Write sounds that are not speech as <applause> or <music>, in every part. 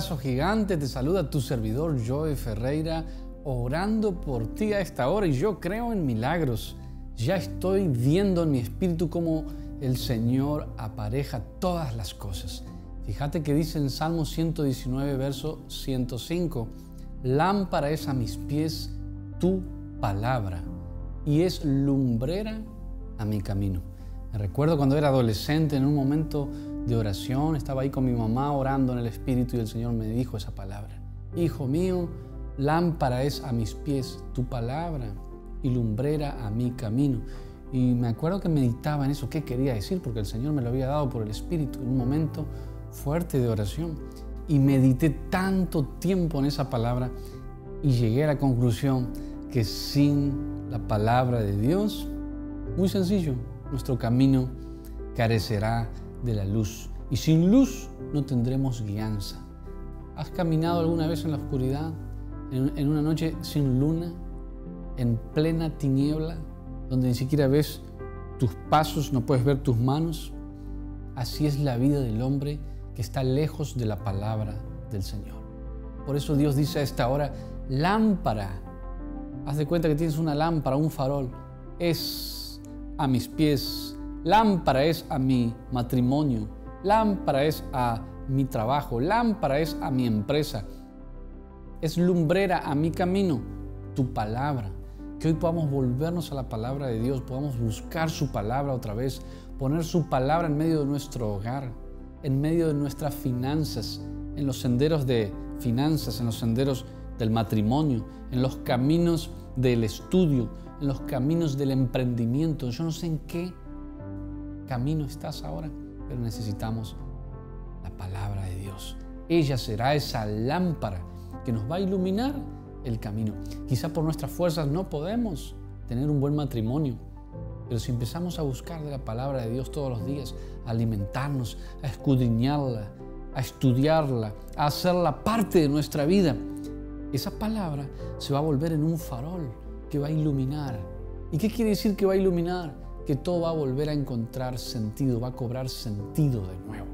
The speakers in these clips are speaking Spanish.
Gigante, te saluda tu servidor Joey Ferreira, orando por ti a esta hora y yo creo en milagros. Ya estoy viendo en mi espíritu cómo el Señor apareja todas las cosas. Fíjate que dice en Salmo 119, verso 105, lámpara es a mis pies tu palabra y es lumbrera a mi camino. Me recuerdo cuando era adolescente en un momento de oración, estaba ahí con mi mamá orando en el Espíritu y el Señor me dijo esa palabra. Hijo mío, lámpara es a mis pies tu palabra y lumbrera a mi camino. Y me acuerdo que meditaba en eso, qué quería decir, porque el Señor me lo había dado por el Espíritu en un momento fuerte de oración. Y medité tanto tiempo en esa palabra y llegué a la conclusión que sin la palabra de Dios, muy sencillo, nuestro camino carecerá de la luz. Y sin luz no tendremos guianza. ¿Has caminado alguna vez en la oscuridad, en, una noche sin luna, en plena tiniebla, donde ni siquiera ves tus pasos, no puedes ver tus manos? Así es la vida del hombre que está lejos de la palabra del Señor. Por eso Dios dice a esta hora, lámpara. Haz de cuenta que tienes una lámpara, un farol. Es a mis pies Lámpara es a mi matrimonio, lámpara es a mi trabajo, lámpara es a mi empresa. Es lumbrera a mi camino, tu palabra. Que hoy podamos volvernos a la palabra de Dios, podamos buscar su palabra otra vez, poner su palabra en medio de nuestro hogar, en medio de nuestras finanzas, en los senderos de finanzas, en los senderos del matrimonio, en los caminos del estudio, en los caminos del emprendimiento. Yo no sé en qué camino estás ahora, pero necesitamos la palabra de Dios. Ella será esa lámpara que nos va a iluminar el camino. Quizá por nuestras fuerzas no podemos tener un buen matrimonio, pero si empezamos a buscar de la palabra de Dios todos los días, a alimentarnos, a escudriñarla, a estudiarla, a hacerla parte de nuestra vida, esa palabra se va a volver en un farol que va a iluminar. ¿Y qué quiere decir que va a iluminar? Que todo va a volver a encontrar sentido, va a cobrar sentido de nuevo.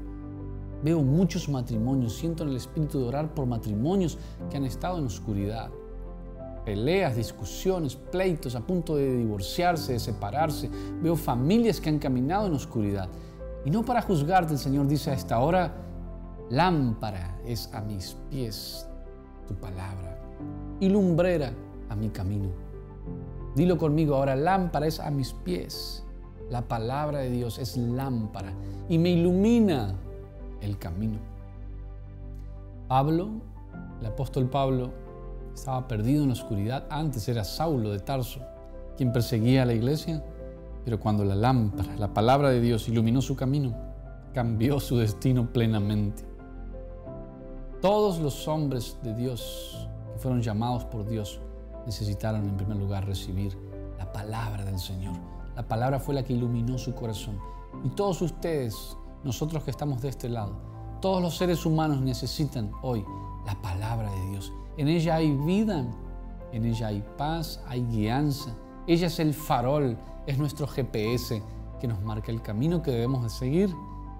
Veo muchos matrimonios, siento en el espíritu de orar por matrimonios que han estado en oscuridad. Peleas, discusiones, pleitos a punto de divorciarse, de separarse. Veo familias que han caminado en oscuridad. Y no para juzgarte, el Señor dice a esta hora, lámpara es a mis pies tu palabra y lumbrera a mi camino. Dilo conmigo ahora, lámpara es a mis pies. La palabra de Dios es lámpara y me ilumina el camino. Pablo, el apóstol Pablo, estaba perdido en la oscuridad. Antes era Saulo de Tarso, quien perseguía a la iglesia. Pero cuando la lámpara, la palabra de Dios, iluminó su camino, cambió su destino plenamente. Todos los hombres de Dios que fueron llamados por Dios necesitaron en primer lugar recibir la palabra del Señor. La palabra fue la que iluminó su corazón. Y todos ustedes, nosotros que estamos de este lado, todos los seres humanos necesitan hoy la palabra de Dios. En ella hay vida, en ella hay paz, hay guianza. Ella es el farol, es nuestro GPS que nos marca el camino que debemos de seguir.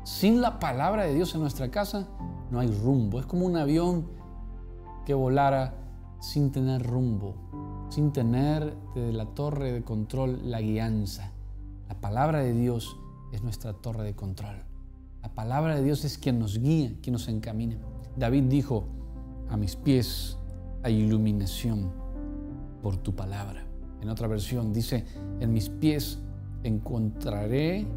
Sin la palabra de Dios en nuestra casa no hay rumbo. Es como un avión que volara sin tener rumbo, sin tener desde la torre de control la guianza. La palabra de Dios es nuestra torre de control. La palabra de Dios es quien nos guía, quien nos encamina. David dijo, a mis pies hay iluminación por tu palabra. En otra versión dice, en mis pies encontraré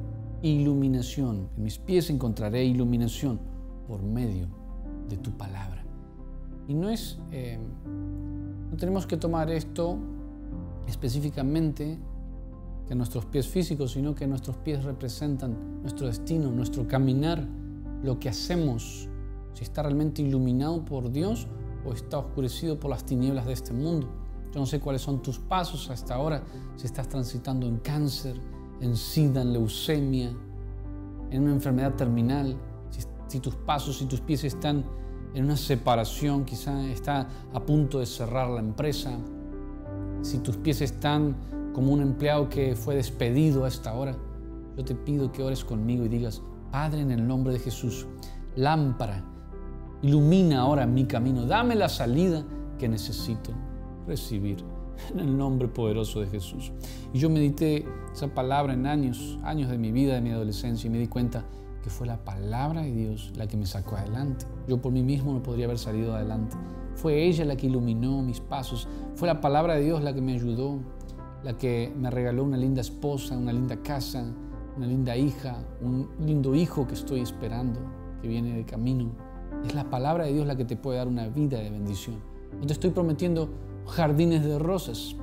iluminación. En mis pies encontraré iluminación por medio de tu palabra. Y no es, eh, no tenemos que tomar esto específicamente que nuestros pies físicos, sino que nuestros pies representan nuestro destino, nuestro caminar, lo que hacemos, si está realmente iluminado por Dios o está oscurecido por las tinieblas de este mundo. Yo no sé cuáles son tus pasos hasta ahora, si estás transitando en cáncer, en sida, en leucemia, en una enfermedad terminal, si, tus pasos y tus pies están en una separación, quizá está a punto de cerrar la empresa, si tus pies están como un empleado que fue despedido a esta hora, yo te pido que ores conmigo y digas, Padre, en el nombre de Jesús, lámpara, ilumina ahora mi camino, dame la salida que necesito recibir en el nombre poderoso de Jesús. Y yo medité esa palabra en años, años de mi vida, de mi adolescencia, y me di cuenta que fue la palabra de Dios la que me sacó adelante. Yo por mí mismo no podría haber salido adelante. Fue ella la que iluminó mis pasos. Fue la palabra de Dios la que me ayudó, la que me regaló una linda esposa, una linda casa, una linda hija, un lindo hijo que estoy esperando, que viene de camino. Es la palabra de Dios la que te puede dar una vida de bendición. No te estoy prometiendo jardines de rosas.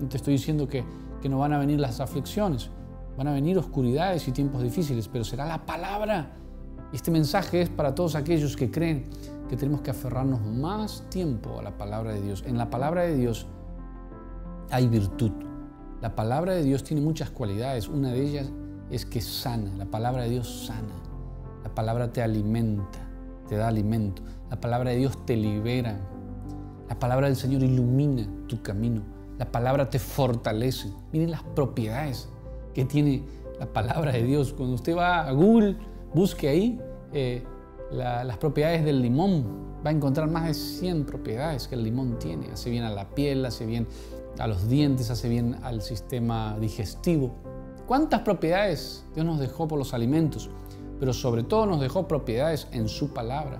No te estoy diciendo que, que no van a venir las aflicciones, van a venir oscuridades y tiempos difíciles, pero será la palabra. Este mensaje es para todos aquellos que creen que tenemos que aferrarnos más tiempo a la palabra de Dios. En la palabra de Dios hay virtud. La palabra de Dios tiene muchas cualidades. Una de ellas es que sana. La palabra de Dios sana. La palabra te alimenta, te da alimento. La palabra de Dios te libera. La palabra del Señor ilumina tu camino. La palabra te fortalece. Miren las propiedades que tiene la palabra de Dios. Cuando usted va a Google, busque ahí eh, las propiedades del limón. Va a encontrar más de 100 propiedades que el limón tiene. Hace bien a la piel, hace bien a los dientes, hace bien al sistema digestivo. ¿Cuántas propiedades Dios nos dejó por los alimentos? Pero sobre todo nos dejó propiedades en su palabra.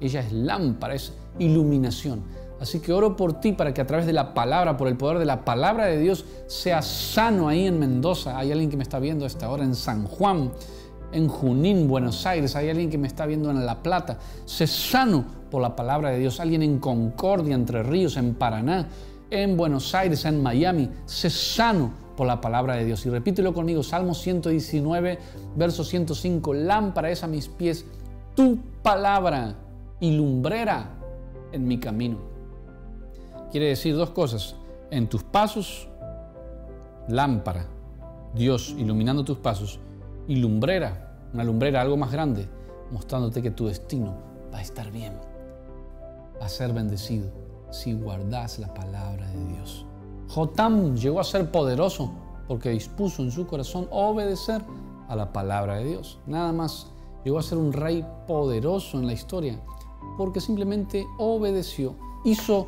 Ella es lámpara, es iluminación. Así que oro por ti para que a través de la palabra, por el poder de la palabra de Dios, sea sano ahí en Mendoza. Hay alguien que me está viendo a esta hora en San Juan, en Junín, Buenos Aires. Hay alguien que me está viendo en La Plata. Sé sano por la palabra de Dios. Alguien en Concordia, Entre Ríos, en Paraná, en Buenos Aires, en Miami. Sé sano por la palabra de Dios. Y repítelo conmigo, Salmo 119, verso 105. Lámpara es a mis pies tu palabra y lumbrera en mi camino. Quiere decir dos cosas. En tus pasos, lámpara, Dios iluminando tus pasos, y lumbrera, una lumbrera algo más grande, mostrándote que tu destino va a estar bien, a ser bendecido si guardas la palabra de Dios. Jotam llegó a ser poderoso porque dispuso en su corazón obedecer a la palabra de Dios. Nada más llegó a ser un rey poderoso en la historia porque simplemente obedeció, hizo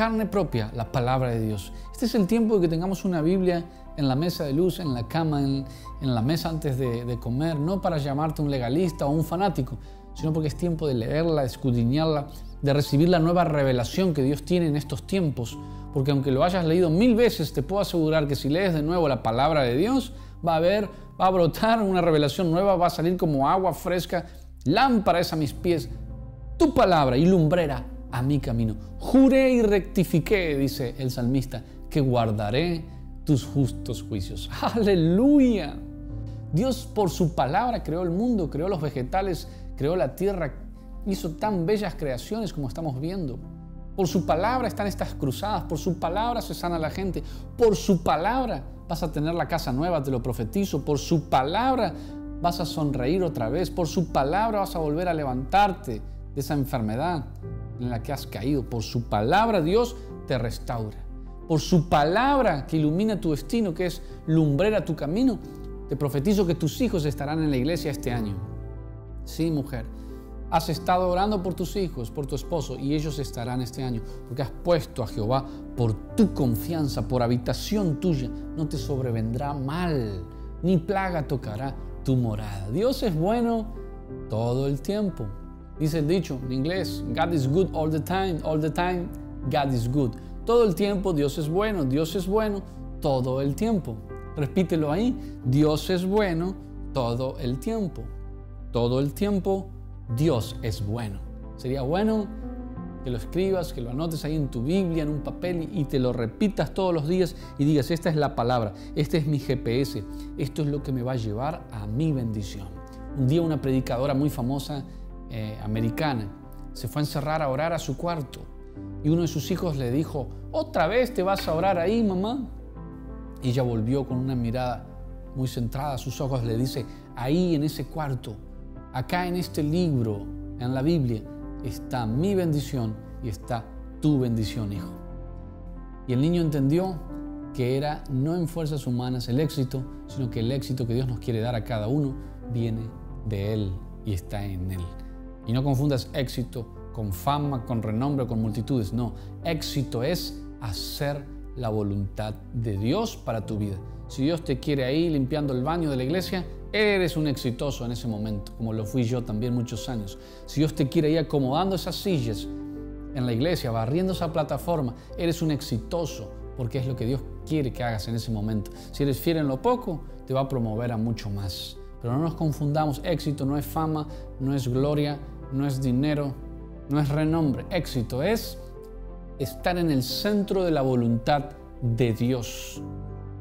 carne propia la palabra de Dios. Este es el tiempo de que tengamos una Biblia en la mesa de luz, en la cama, en, la mesa antes de, comer, no para llamarte un legalista o un fanático, sino porque es tiempo de leerla, de escudriñarla, de recibir la nueva revelación que Dios tiene en estos tiempos. Porque aunque lo hayas leído mil veces, te puedo asegurar que si lees de nuevo la palabra de Dios, va a haber, va a brotar una revelación nueva, va a salir como agua fresca. Lámpara es a mis pies, tu palabra y lumbrera a mi camino. Juré y rectifiqué, dice el salmista, que guardaré tus justos juicios. <laughs> Aleluya. Dios por su palabra creó el mundo, creó los vegetales, creó la tierra, hizo tan bellas creaciones como estamos viendo. Por su palabra están estas cruzadas, por su palabra se sana la gente, por su palabra vas a tener la casa nueva, te lo profetizo, por su palabra vas a sonreír otra vez, por su palabra vas a volver a levantarte de esa enfermedad, en la que has caído. Por su palabra Dios te restaura. Por su palabra que ilumina tu destino, que es lumbrera tu camino, te profetizo que tus hijos estarán en la iglesia este año. Sí, mujer. Has estado orando por tus hijos, por tu esposo, y ellos estarán este año, porque has puesto a Jehová por tu confianza, por habitación tuya. No te sobrevendrá mal, ni plaga tocará tu morada. Dios es bueno todo el tiempo. Dice el dicho en inglés, God is good all the time, all the time, God is good. Todo el tiempo Dios es bueno, Dios es bueno todo el tiempo. Repítelo ahí, Dios es bueno todo el tiempo. Todo el tiempo Dios es bueno. Sería bueno que lo escribas, que lo anotes ahí en tu Biblia, en un papel y te lo repitas todos los días y digas, esta es la palabra, este es mi GPS, esto es lo que me va a llevar a mi bendición. Un día una predicadora muy famosa eh, americana se fue a encerrar a orar a su cuarto y uno de sus hijos le dijo, otra vez te vas a orar ahí, mamá. Y ella volvió con una mirada muy centrada a sus ojos, le dice, ahí en ese cuarto, acá en este libro, en la Biblia, está mi bendición y está tu bendición, hijo. Y el niño entendió que era no en fuerzas humanas el éxito, sino que el éxito que Dios nos quiere dar a cada uno viene de Él y está en Él. Y no confundas éxito con fama, con renombre, con multitudes. No, éxito es hacer la voluntad de Dios para tu vida. Si Dios te quiere ahí limpiando el baño de la iglesia, eres un exitoso en ese momento, como lo fui yo también muchos años. Si Dios te quiere ahí acomodando esas sillas en la iglesia, barriendo esa plataforma, eres un exitoso, porque es lo que Dios quiere que hagas en ese momento. Si eres fiel en lo poco, te va a promover a mucho más. Pero no nos confundamos, éxito no es fama, no es gloria, no es dinero, no es renombre. Éxito es estar en el centro de la voluntad de Dios.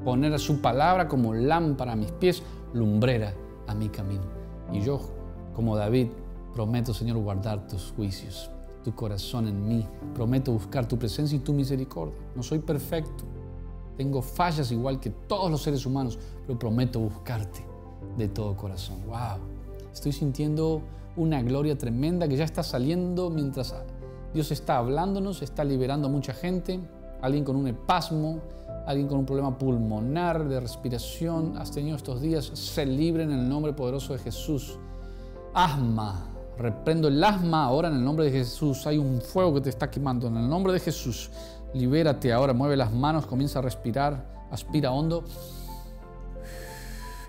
Poner a su palabra como lámpara a mis pies, lumbrera a mi camino. Y yo, como David, prometo, Señor, guardar tus juicios, tu corazón en mí. Prometo buscar tu presencia y tu misericordia. No soy perfecto. Tengo fallas igual que todos los seres humanos, pero prometo buscarte de todo corazón. ¡Wow! Estoy sintiendo una gloria tremenda que ya está saliendo mientras Dios está hablándonos, está liberando a mucha gente. Alguien con un espasmo, alguien con un problema pulmonar, de respiración, has tenido estos días, se libre en el nombre poderoso de Jesús. Asma, reprendo el asma ahora en el nombre de Jesús. Hay un fuego que te está quemando en el nombre de Jesús. Libérate ahora, mueve las manos, comienza a respirar, aspira hondo.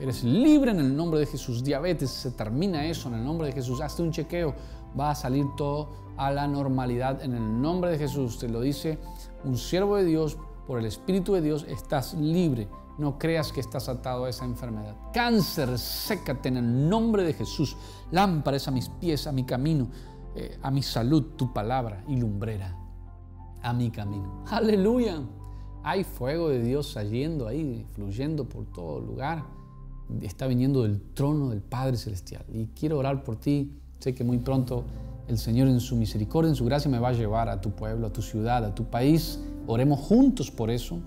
Eres libre en el nombre de Jesús. Diabetes, se termina eso en el nombre de Jesús. Hazte un chequeo, va a salir todo a la normalidad en el nombre de Jesús. Te lo dice un siervo de Dios por el Espíritu de Dios, estás libre. No creas que estás atado a esa enfermedad. Cáncer, sécate en el nombre de Jesús. Lámparas a mis pies, a mi camino, eh, a mi salud, tu palabra y lumbrera a mi camino. Aleluya. Hay fuego de Dios saliendo ahí, fluyendo por todo lugar. Está viniendo del trono del Padre Celestial. Y quiero orar por ti. Sé que muy pronto el Señor en su misericordia, en su gracia me va a llevar a tu pueblo, a tu ciudad, a tu país Oremos juntos por eso.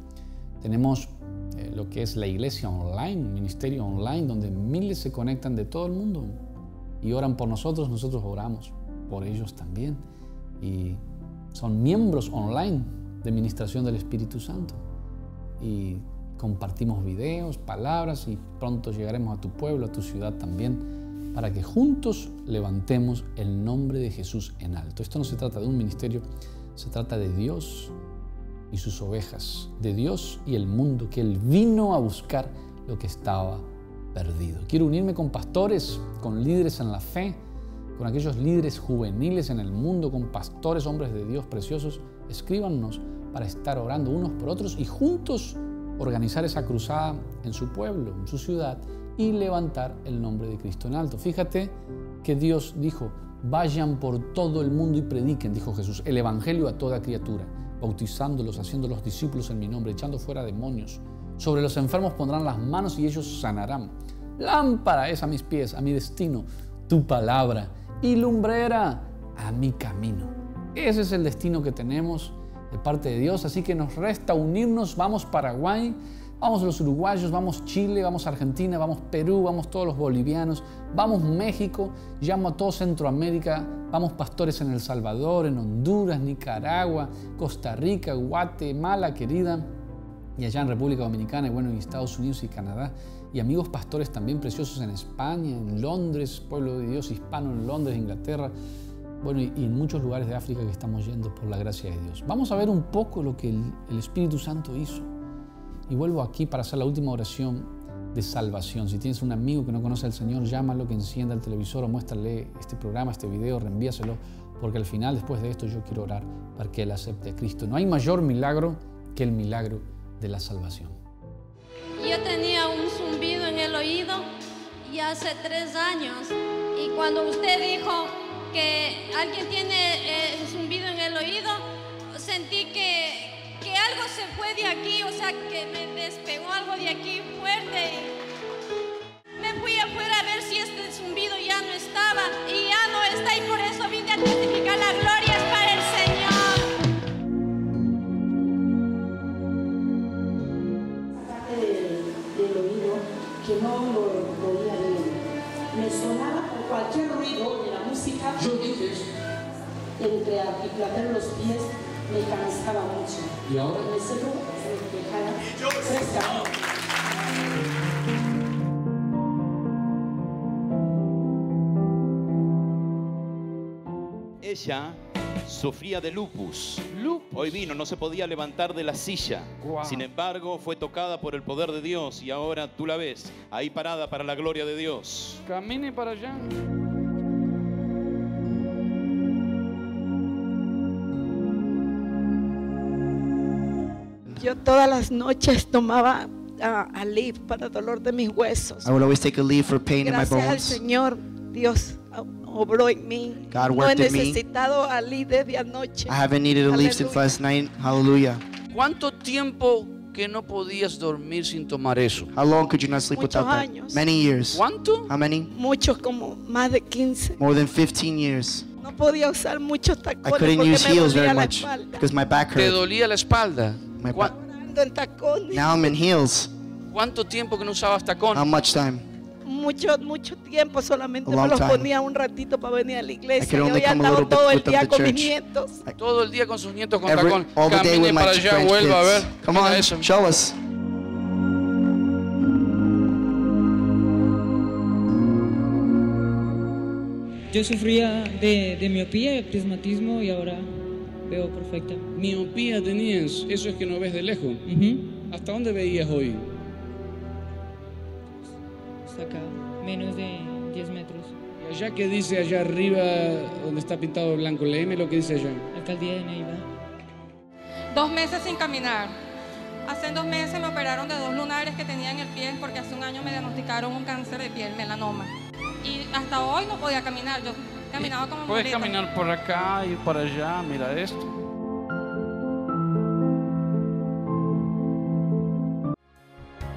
Tenemos eh, lo que es la iglesia online, un ministerio online, donde miles se conectan de todo el mundo y oran por nosotros, nosotros oramos por ellos también. Y son miembros online de ministración del Espíritu Santo. Y compartimos videos, palabras y pronto llegaremos a tu pueblo, a tu ciudad también, para que juntos levantemos el nombre de Jesús en alto. Esto no se trata de un ministerio, se trata de Dios y sus ovejas, de Dios y el mundo, que Él vino a buscar lo que estaba perdido. Quiero unirme con pastores, con líderes en la fe, con aquellos líderes juveniles en el mundo, con pastores, hombres de Dios preciosos. Escríbanos para estar orando unos por otros y juntos organizar esa cruzada en su pueblo, en su ciudad y levantar el nombre de Cristo en alto. Fíjate que Dios dijo, vayan por todo el mundo y prediquen, dijo Jesús, el Evangelio a toda criatura bautizándolos, haciéndolos discípulos en mi nombre, echando fuera demonios. Sobre los enfermos pondrán las manos y ellos sanarán. Lámpara es a mis pies, a mi destino, tu palabra, y lumbrera a mi camino. Ese es el destino que tenemos de parte de Dios, así que nos resta unirnos, vamos Paraguay, Vamos los uruguayos, vamos Chile, vamos Argentina, vamos Perú, vamos todos los bolivianos, vamos México, llamo a todo Centroamérica, vamos pastores en El Salvador, en Honduras, Nicaragua, Costa Rica, Guatemala, querida, y allá en República Dominicana y bueno, en Estados Unidos y Canadá, y amigos pastores también preciosos en España, en Londres, pueblo de Dios hispano en Londres, Inglaterra, bueno, y, en muchos lugares de África que estamos yendo por la gracia de Dios. Vamos a ver un poco lo que el Espíritu Santo hizo. Y vuelvo aquí para hacer la última oración de salvación. Si tienes un amigo que no conoce al Señor, llámalo, que encienda el televisor o muéstrale este programa, este video, reenvíaselo, porque al final, después de esto, yo quiero orar para que Él acepte a Cristo. No hay mayor milagro que el milagro de la salvación. Yo tenía un zumbido en el oído y hace tres años, y cuando usted dijo, que alguien tiene eh, zumbido en el oído, sentí que, que algo se fue de aquí, o sea, que me despegó algo de aquí fuerte. Y me fui afuera a ver si este zumbido ya no estaba y ya no está y por eso vine música. Entre articular los pies me cansaba mucho. ¿Y ahora? Me cerró, se dejaba fresca. Ella sufría de lupus. Hoy vino, no se podía levantar de la silla. Sin embargo, fue tocada por el poder de Dios y ahora tú la ves ahí parada para la gloria de Dios. Camine para allá. Yo todas las noches tomaba ah, Aleve para dolor de mis huesos. I would always take a leave for pain in my Gracias al bones. Señor, Dios obró en mí. God no he worked in me. necesitado Aleve desde anoche. I haven't needed a leave since last night. Hallelujah. ¿Cuánto tiempo que no podías dormir sin tomar eso? How long could you not sleep Muchos without that? años. Many years. ¿Cuánto? How many? Muchos como más de 15. More than 15 years. No podía usar muchos I tacones couldn't porque use me heels dolía very la much espalda. because my back ¿Te hurt. dolía la espalda? My ¿Cuá- back. Ando en tacones. Now I'm in heels. ¿Cuánto tiempo que no usabas tacón? How much time? Mucho, mucho tiempo solamente A me long los time. ponía un ratito para venir a la I iglesia. could Yo only ya come a andaba little bit todo el with them día to con mis church. nietos. Todo el día con sus nietos con Every, tacón. all the day Camine with my para allá, French vuelva a ver. kids. Come Mira on, eso. show us. Yo sufría de, de miopía y prismatismo y ahora veo perfecta. Miopía tenías, eso es que no ves de lejos. ¿Hasta dónde veías hoy? Hasta acá, menos de 10 metros. Y allá que dice allá arriba, donde está pintado blanco, léeme lo que dice allá. Alcaldía de Neiva. Dos meses sin caminar. Hace dos meses me operaron de dos lunares que tenía en el pie porque hace un año me diagnosticaron un cáncer de piel, melanoma. Y hasta hoy no podía caminar. Yo caminaba como Puedes muleta. caminar por acá y por allá, mira esto.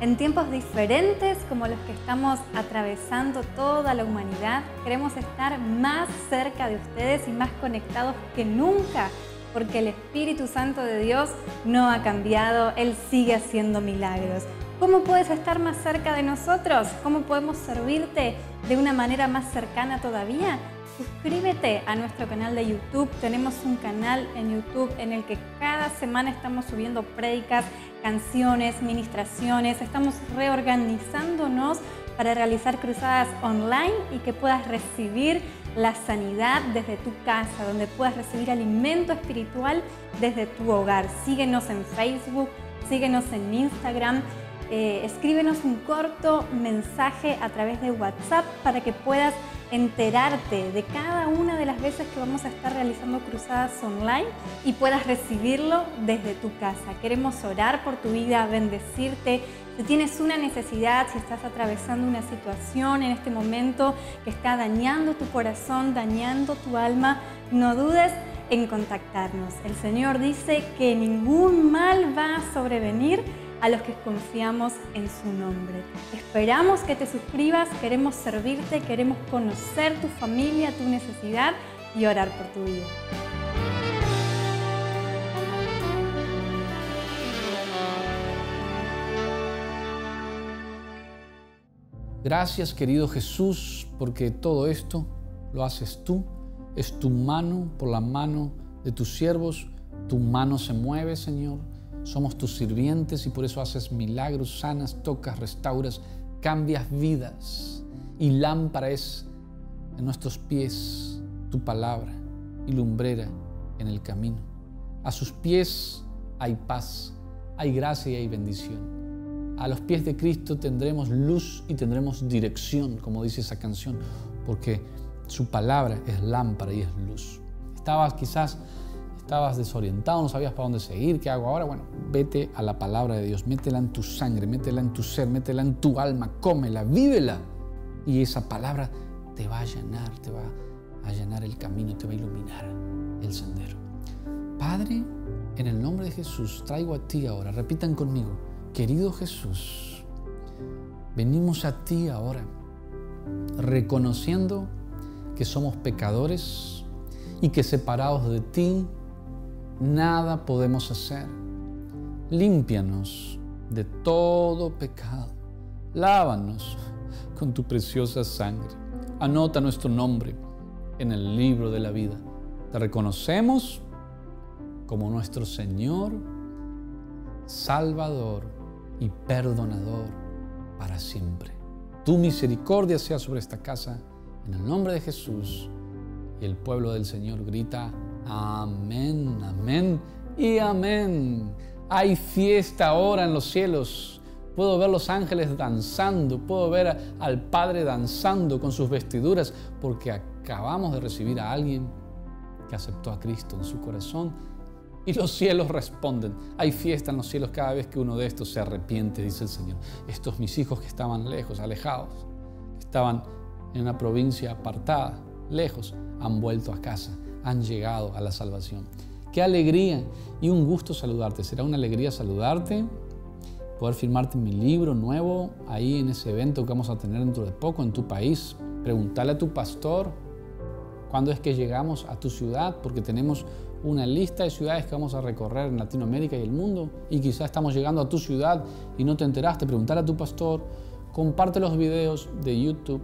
En tiempos diferentes como los que estamos atravesando toda la humanidad, queremos estar más cerca de ustedes y más conectados que nunca, porque el Espíritu Santo de Dios no ha cambiado, Él sigue haciendo milagros. ¿Cómo puedes estar más cerca de nosotros? ¿Cómo podemos servirte de una manera más cercana todavía? Suscríbete a nuestro canal de YouTube. Tenemos un canal en YouTube en el que cada semana estamos subiendo prédicas, canciones, ministraciones. Estamos reorganizándonos para realizar cruzadas online y que puedas recibir la sanidad desde tu casa, donde puedas recibir alimento espiritual desde tu hogar. Síguenos en Facebook, síguenos en Instagram. Eh, escríbenos un corto mensaje a través de WhatsApp para que puedas enterarte de cada una de las veces que vamos a estar realizando cruzadas online y puedas recibirlo desde tu casa. Queremos orar por tu vida, bendecirte. Si tienes una necesidad, si estás atravesando una situación en este momento que está dañando tu corazón, dañando tu alma, no dudes en contactarnos. El Señor dice que ningún mal va a sobrevenir a los que confiamos en su nombre. Esperamos que te suscribas, queremos servirte, queremos conocer tu familia, tu necesidad y orar por tu vida. Gracias querido Jesús porque todo esto lo haces tú. Es tu mano por la mano de tus siervos. Tu mano se mueve, Señor. Somos tus sirvientes y por eso haces milagros, sanas, tocas, restauras, cambias vidas. Y lámpara es en nuestros pies tu palabra y lumbrera en el camino. A sus pies hay paz, hay gracia y hay bendición. A los pies de Cristo tendremos luz y tendremos dirección, como dice esa canción, porque su palabra es lámpara y es luz. Estabas quizás, estabas desorientado, no sabías para dónde seguir, qué hago ahora. Bueno, vete a la palabra de Dios, métela en tu sangre, métela en tu ser, métela en tu alma, cómela, vívela. Y esa palabra te va a llenar, te va allanar el camino, te va a iluminar el sendero. Padre, en el nombre de Jesús, traigo a ti ahora, repitan conmigo, querido Jesús, venimos a ti ahora, reconociendo que somos pecadores y que separados de ti, nada podemos hacer. Límpianos de todo pecado. Lávanos con tu preciosa sangre. Anota nuestro nombre en el libro de la vida. Te reconocemos como nuestro Señor, Salvador y Perdonador para siempre. Tu misericordia sea sobre esta casa, en el nombre de Jesús. Y el pueblo del Señor grita, amén, amén y amén. Hay fiesta ahora en los cielos. Puedo ver los ángeles danzando, puedo ver al Padre danzando con sus vestiduras, porque acabamos de recibir a alguien que aceptó a Cristo en su corazón y los cielos responden. Hay fiesta en los cielos cada vez que uno de estos se arrepiente, dice el Señor. Estos mis hijos que estaban lejos, alejados, estaban en una provincia apartada, lejos, han vuelto a casa, han llegado a la salvación. Qué alegría y un gusto saludarte. Será una alegría saludarte, poder firmarte mi libro nuevo ahí en ese evento que vamos a tener dentro de poco en tu país. Preguntarle a tu pastor cuándo es que llegamos a tu ciudad, porque tenemos una lista de ciudades que vamos a recorrer en Latinoamérica y el mundo y quizás estamos llegando a tu ciudad y no te enteraste, preguntar a tu pastor, comparte los videos de YouTube,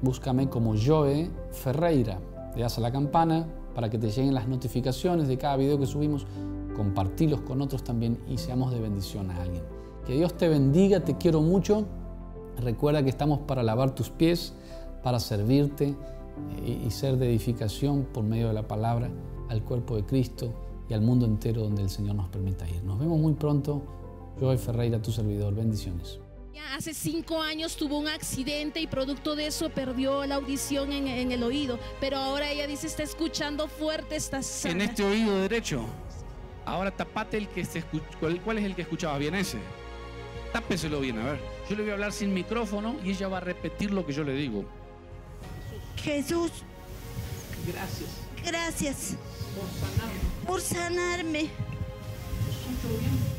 búscame como Joe Ferreira, le das a la campana para que te lleguen las notificaciones de cada video que subimos, compartilos con otros también y seamos de bendición a alguien. Que Dios te bendiga, te quiero mucho, recuerda que estamos para lavar tus pies, para servirte y ser de edificación por medio de la palabra al cuerpo de Cristo y al mundo entero donde el Señor nos permita ir. Nos vemos muy pronto. Yo Ferreira, tu servidor. Bendiciones. Hace cinco años tuvo un accidente y producto de eso perdió la audición en, el oído. Pero ahora ella dice está escuchando fuerte, está sana. En este oído derecho. Ahora tapate el que se escucha. ¿Cuál es el que escuchaba bien ese? Tápeselo bien, a ver. Yo le voy a hablar sin micrófono y ella va a repetir lo que yo le digo. Jesús. Gracias. Gracias. Por sanarme.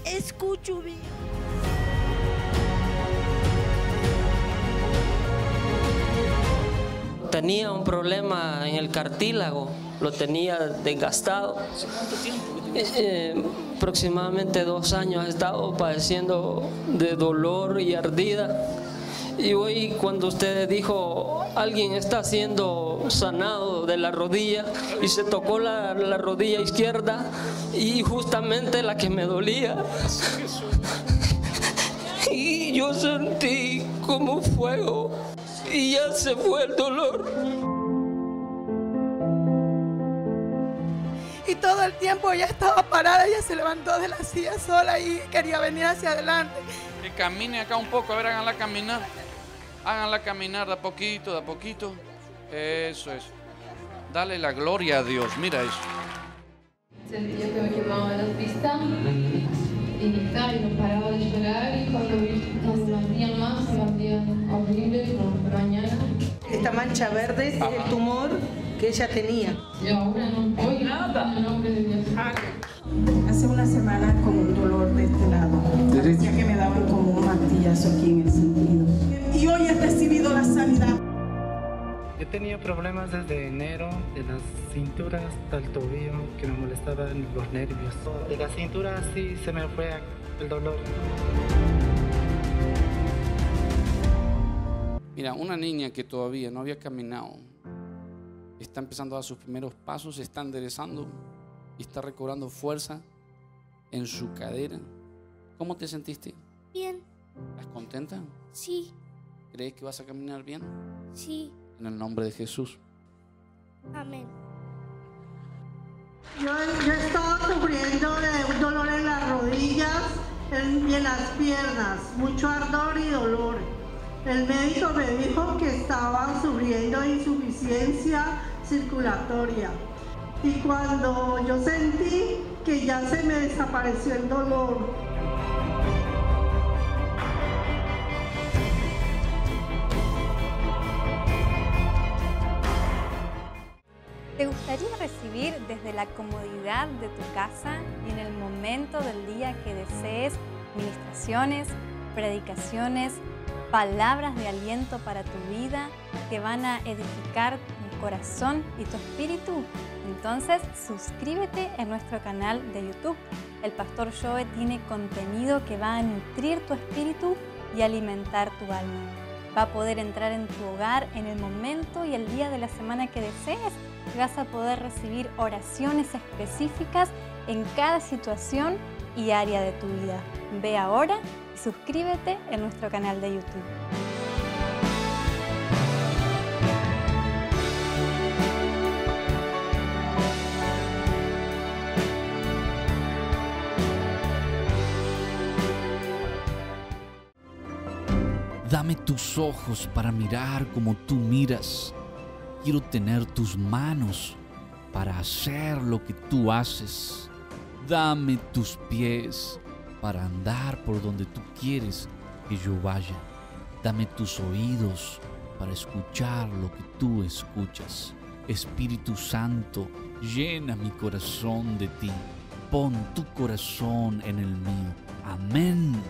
Escucho bien. Tenía un problema en el cartílago, lo tenía desgastado. Eh, eh, aproximadamente dos años he estado padeciendo de dolor y ardida y hoy cuando usted dijo, alguien está siendo sanado de la rodilla y se tocó la rodilla izquierda y justamente la que me dolía. <laughs> Y yo sentí como fuego y ya se fue el dolor. Y todo el tiempo ella estaba parada, ella se levantó de la silla sola y quería venir hacia adelante. Que camine acá un poco, a ver, háganla caminar. Háganla caminar de a poquito, de a poquito. Eso es. Dale la gloria a Dios. Mira eso. Sentía que me quemaba las vistas y, y no paraba de llorar y cuando, cuando Esta mancha verde es el tumor que ella tenía. Y ahora no nada. Hace una semana con un dolor de este lado. Parecía que me daban como un martillazo aquí en el sentido. Y hoy he recibido la sanidad. He tenido problemas desde enero, de las cinturas hasta el tobillo, que me molestaban los nervios. De la cintura sí se me fue el dolor. Mira, una niña que todavía no había caminado, está empezando a dar sus primeros pasos, se está enderezando y está recobrando fuerza en su cadera. ¿Cómo te sentiste? Bien. ¿Estás contenta? Sí. ¿Crees que vas a caminar bien? Sí. En el nombre de Jesús. Amén. Yo, yo estaba sufriendo de un dolor en las rodillas y en las piernas, mucho ardor y dolor. El médico me dijo que estaba sufriendo insuficiencia circulatoria. Y cuando yo sentí que ya se me desapareció el dolor, ¿Te gustaría recibir desde la comodidad de tu casa y en el momento del día que desees ministraciones, predicaciones, palabras de aliento para tu vida que van a edificar tu corazón y tu espíritu? Entonces suscríbete en nuestro canal de YouTube. El Pastor Joe tiene contenido que va a nutrir tu espíritu y alimentar tu alma. Va a poder entrar en tu hogar en el momento y el día de la semana que desees vas a poder recibir oraciones específicas en cada situación y área de tu vida. Ve ahora suscríbete en nuestro canal de YouTube. Dame tus ojos para mirar como tú miras. Quiero tener tus manos para hacer lo que tú haces. Dame tus pies para andar por donde tú quieres que yo vaya. Dame tus oídos para escuchar lo que tú escuchas. Espíritu Santo, llena mi corazón de ti. Pon tu corazón en el mío. Amén.